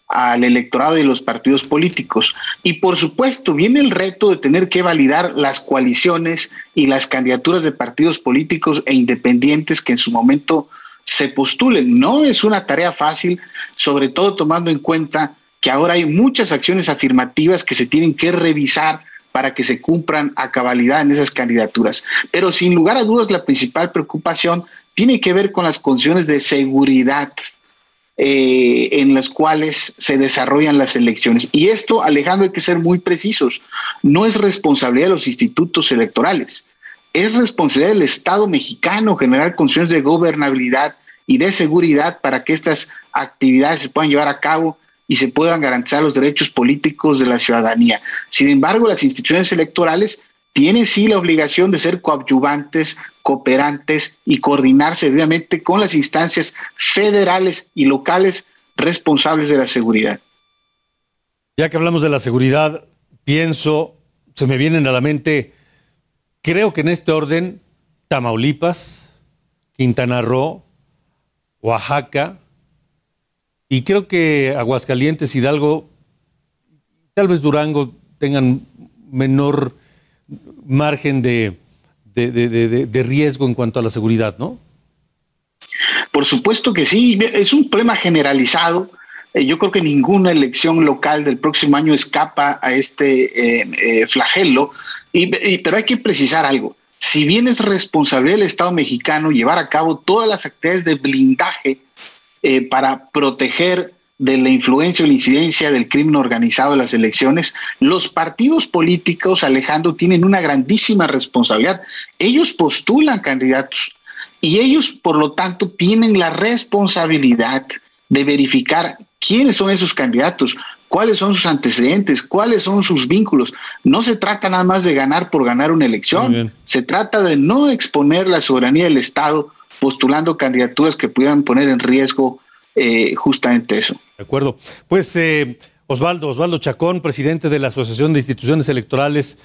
al electorado y los partidos políticos. Y por supuesto, viene el reto de tener que validar las coaliciones y las candidaturas de partidos políticos e independientes que en su momento se postulen. No es una tarea fácil, sobre todo tomando en cuenta que ahora hay muchas acciones afirmativas que se tienen que revisar para que se cumplan a cabalidad en esas candidaturas. Pero sin lugar a dudas, la principal preocupación tiene que ver con las condiciones de seguridad eh, en las cuales se desarrollan las elecciones. Y esto, Alejandro, hay que ser muy precisos, no es responsabilidad de los institutos electorales, es responsabilidad del Estado mexicano generar condiciones de gobernabilidad y de seguridad para que estas actividades se puedan llevar a cabo y se puedan garantizar los derechos políticos de la ciudadanía. Sin embargo, las instituciones electorales tienen sí la obligación de ser coadyuvantes, cooperantes y coordinarse debidamente con las instancias federales y locales responsables de la seguridad. Ya que hablamos de la seguridad, pienso, se me vienen a la mente, creo que en este orden, Tamaulipas, Quintana Roo, Oaxaca, y creo que Aguascalientes, Hidalgo, tal vez Durango tengan menor margen de, de, riesgo en cuanto a la seguridad, ¿no? Por supuesto que sí, es un problema generalizado. Eh, yo creo que ninguna elección local del próximo año escapa a este eh, eh, flagelo, y, pero hay que precisar algo. Si bien es responsabilidad del Estado mexicano llevar a cabo todas las actividades de blindaje para proteger de la influencia o la incidencia del crimen organizado en las elecciones, los partidos políticos, Alejandro, tienen una grandísima responsabilidad. Ellos postulan candidatos y ellos, por lo tanto, tienen la responsabilidad de verificar quiénes son esos candidatos, cuáles son sus antecedentes, cuáles son sus vínculos. No se trata nada más de ganar por ganar una elección, se trata de no exponer la soberanía del Estado postulando candidaturas que puedan poner en riesgo eh, justamente eso. De acuerdo. Pues eh, Osvaldo, Osvaldo Chacón, presidente de la Asociación de Instituciones Electorales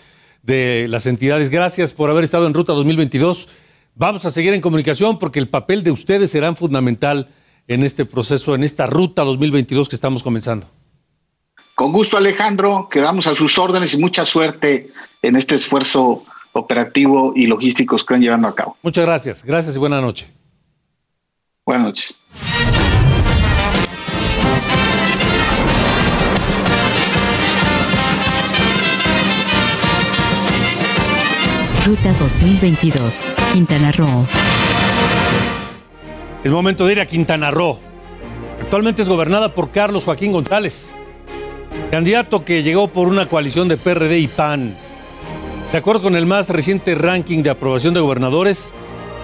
de las entidades, gracias por haber estado en Ruta 2022. Vamos a seguir en comunicación porque el papel de ustedes será fundamental en este proceso, en esta Ruta 2022 que estamos comenzando. Con gusto, Alejandro. Quedamos a sus órdenes y mucha suerte en este esfuerzo operativo y logístico que están llevando a cabo. Muchas gracias. Gracias y buena noche. Buenas noches. Ruta 2022, Quintana Roo. Es momento de ir a Quintana Roo. Actualmente es gobernada por Carlos Joaquín González, candidato que llegó por una coalición de PRD y PAN. De acuerdo con el más reciente ranking de aprobación de gobernadores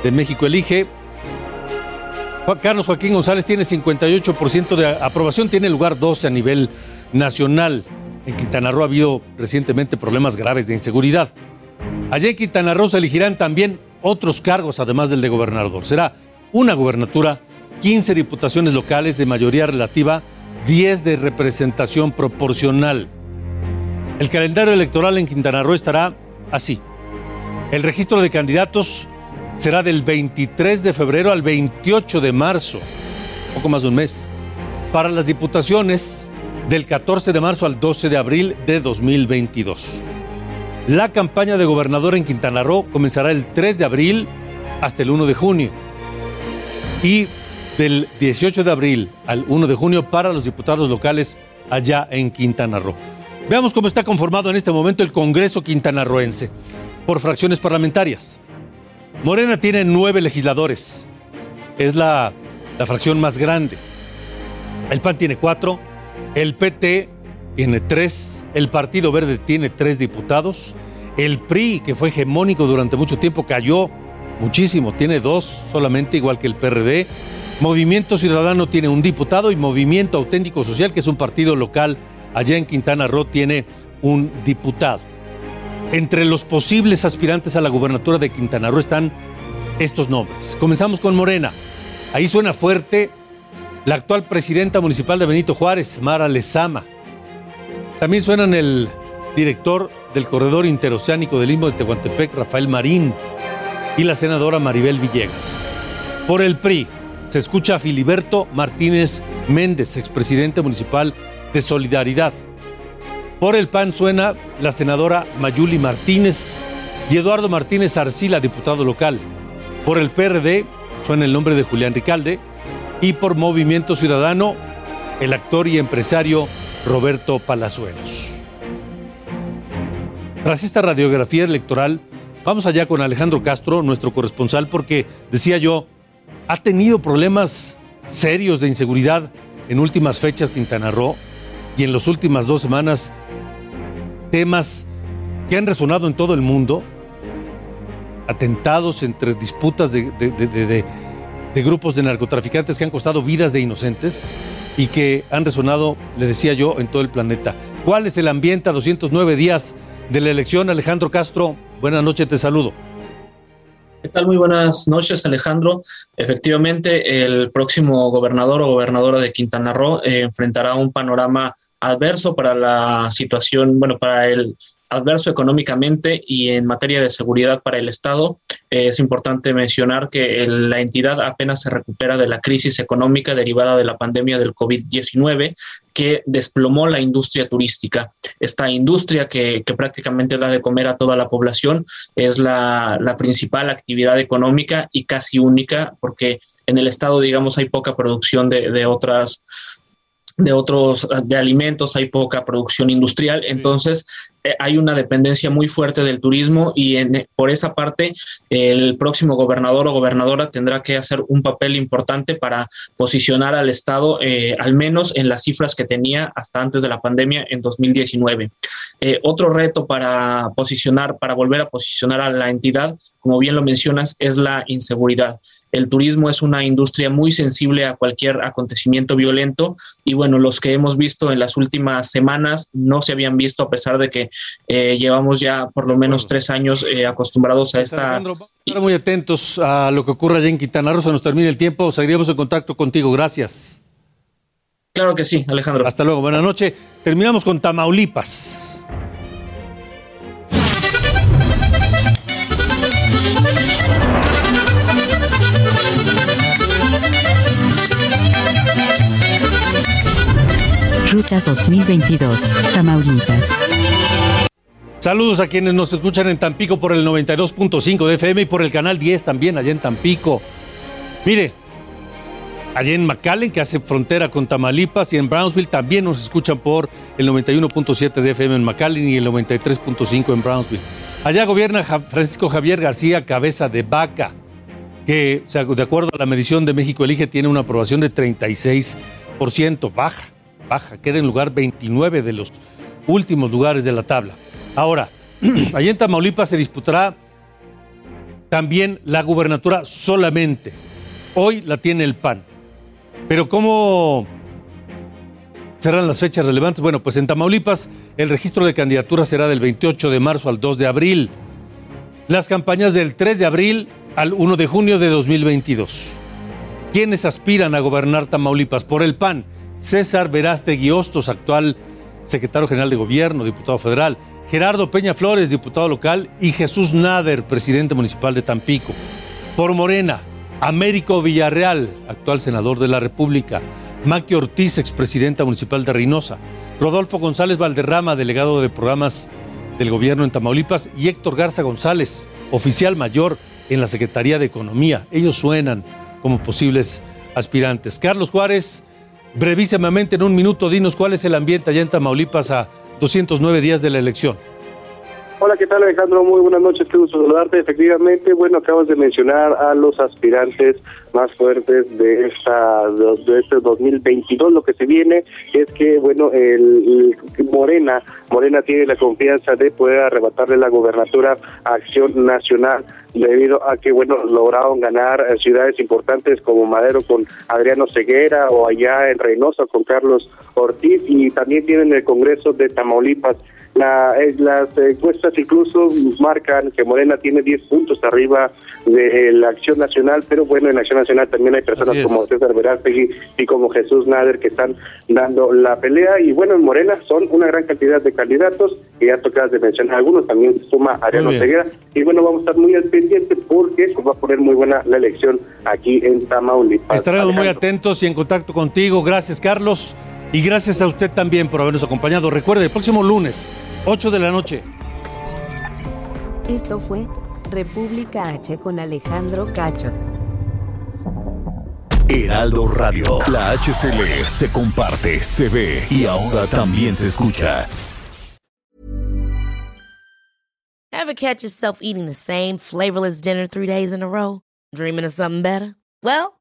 de México Elige, Carlos Joaquín González tiene 58% de aprobación, tiene lugar 12 a nivel nacional. En Quintana Roo ha habido recientemente problemas graves de inseguridad. Allí en Quintana Roo se elegirán también otros cargos, además del de gobernador. Será una gubernatura, 15 diputaciones locales de mayoría relativa, 10 de representación proporcional. El calendario electoral en Quintana Roo estará así. El registro de candidatos será del 23 de febrero al 28 de marzo, poco más de un mes. Para las diputaciones, del 14 de marzo al 12 de abril de 2022. La campaña de gobernador en Quintana Roo comenzará el 3 de abril hasta el 1 de junio. Y del 18 de abril al 1 de junio para los diputados locales allá en Quintana Roo. Veamos cómo está conformado en este momento el Congreso quintanarroense por fracciones parlamentarias. Morena tiene nueve legisladores. Es la, fracción más grande. El PAN tiene cuatro. El PT tiene tres. El Partido Verde tiene tres diputados. El PRI, que fue hegemónico durante mucho tiempo, cayó muchísimo. Tiene dos solamente, igual que el PRD. Movimiento Ciudadano tiene un diputado y Movimiento Auténtico Social, que es un partido local allá en Quintana Roo, tiene un diputado. Entre los posibles aspirantes a la gubernatura de Quintana Roo están estos nombres. Comenzamos con Morena. Ahí suena fuerte la actual presidenta municipal de Benito Juárez, Mara Lezama. También suenan el director del Corredor Interoceánico del Limbo de Tehuantepec, Rafael Marín, y la senadora Maribel Villegas. Por el PRI se escucha a Filiberto Martínez Méndez, expresidente municipal de Solidaridad. Por el PAN suena la senadora Mayuli Martínez y Eduardo Martínez Arcila, diputado local. Por el PRD suena el nombre de Julián Ricalde y por Movimiento Ciudadano el actor y empresario Roberto Palazuelos. Tras esta radiografía electoral, vamos allá con Alejandro Castro, nuestro corresponsal, porque decía yo, ha tenido problemas serios de inseguridad en últimas fechas Quintana Roo y en las últimas dos semanas temas que han resonado en todo el mundo, atentados entre disputas de, de, de, de, grupos de narcotraficantes que han costado vidas de inocentes y que han resonado, le decía yo, en todo el planeta. ¿Cuál es el ambiente a 209 días de la elección? Alejandro Castro, buenas noches, te saludo. ¿Qué tal? Muy buenas noches, Alejandro. Efectivamente, el próximo gobernador o gobernadora de Quintana Roo eh, enfrentará un panorama adverso para la situación, bueno, para el adverso económicamente y en materia de seguridad para el Estado. Eh, es importante mencionar que la entidad apenas se recupera de la crisis económica derivada de la pandemia del COVID-19 que desplomó la industria turística. Esta industria que, prácticamente da de comer a toda la población es la, principal actividad económica y casi única porque en el Estado, digamos, hay poca producción de, de otras de otros de alimentos, hay poca producción industrial, entonces eh, hay una dependencia muy fuerte del turismo y en, por esa parte el próximo gobernador o gobernadora tendrá que hacer un papel importante para posicionar al Estado eh, al menos en las cifras que tenía hasta antes de la pandemia en 2019. Eh, otro reto para posicionar, para volver a posicionar a la entidad, como bien lo mencionas, es la inseguridad. El turismo es una industria muy sensible a cualquier acontecimiento violento y bueno, los que hemos visto en las últimas semanas no se habían visto a pesar de que eh, llevamos ya por lo menos tres años eh, acostumbrados a pues, esta... Alejandro, estar muy atentos a lo que ocurra allá en Quintana Roo, se nos termine el tiempo, seguiremos en contacto contigo, gracias. Claro que sí, Alejandro. Hasta luego, buenas noches. Terminamos con Tamaulipas. Ruta 2022, Tamaulipas. Saludos a quienes nos escuchan en Tampico por el 92.5 de FM y por el canal 10 también allá en Tampico. Mire, allá en McAllen, que hace frontera con Tamaulipas, y en Brownsville también nos escuchan por el 91.7 de FM en McAllen y el 93.5 en Brownsville. Allá gobierna Francisco Javier García Cabeza de Vaca, que de acuerdo a la medición de México Elige tiene una aprobación de 36%, baja baja, queda en lugar 29 de los últimos lugares de la tabla. Ahora, allí en Tamaulipas se disputará también la gubernatura solamente. Hoy la tiene el PAN. Pero ¿cómo serán las fechas relevantes? Bueno, pues en Tamaulipas el registro de candidaturas será del 28 de marzo al 2 de abril. Las campañas del 3 de abril al 1 de junio de 2022. ¿Quiénes aspiran a gobernar Tamaulipas? Por el PAN, César Verástegui Hostos, actual secretario general de gobierno, diputado federal, Gerardo Peña Flores, diputado local, y Jesús Nader, presidente municipal de Tampico. Por Morena, Américo Villarreal, actual senador de la República, Maqui Ortiz, expresidenta municipal de Reynosa, Rodolfo González Valderrama, delegado de programas del gobierno en Tamaulipas, y Héctor Garza González, oficial mayor en la Secretaría de Economía. Ellos suenan como posibles aspirantes. Carlos Juárez, brevísimamente en un minuto, dinos cuál es el ambiente allá en Tamaulipas a 209 días de la elección. Hola, ¿qué tal Alejandro? Muy buenas noches, gusto saludarte. Efectivamente, bueno, acabas de mencionar a los aspirantes más fuertes de esta de este 2022. Lo que se viene es que, bueno, el, Morena, Morena tiene la confianza de poder arrebatarle la gobernatura a Acción Nacional debido a que, bueno, lograron ganar ciudades importantes como Madero con Adriano Ceguera o allá en Reynosa con Carlos Ortiz y también tienen el Congreso de Tamaulipas la, eh, las encuestas incluso marcan que Morena tiene 10 puntos arriba de la Acción Nacional, pero bueno, en la Acción Nacional también hay personas como César Verástegui y como Jesús Nader que están dando la pelea. Y bueno, en Morena son una gran cantidad de candidatos, y ya tocabas de mencionar algunos, también se suma Ariano Ceguera. Y bueno, vamos a estar muy al pendiente porque se va a poner muy buena la elección aquí en Tamaulipas. Estaremos muy atentos y en contacto contigo. Gracias, Carlos. Y gracias a usted también por habernos acompañado. Recuerde, el próximo lunes, 8 de la noche. Esto fue República H con Alejandro Cacho. Heraldo Radio, la HCL se comparte, se ve y ahora también se escucha. Ever catch yourself eating the same flavorless dinner three days in a row? Dreaming of something better? Well,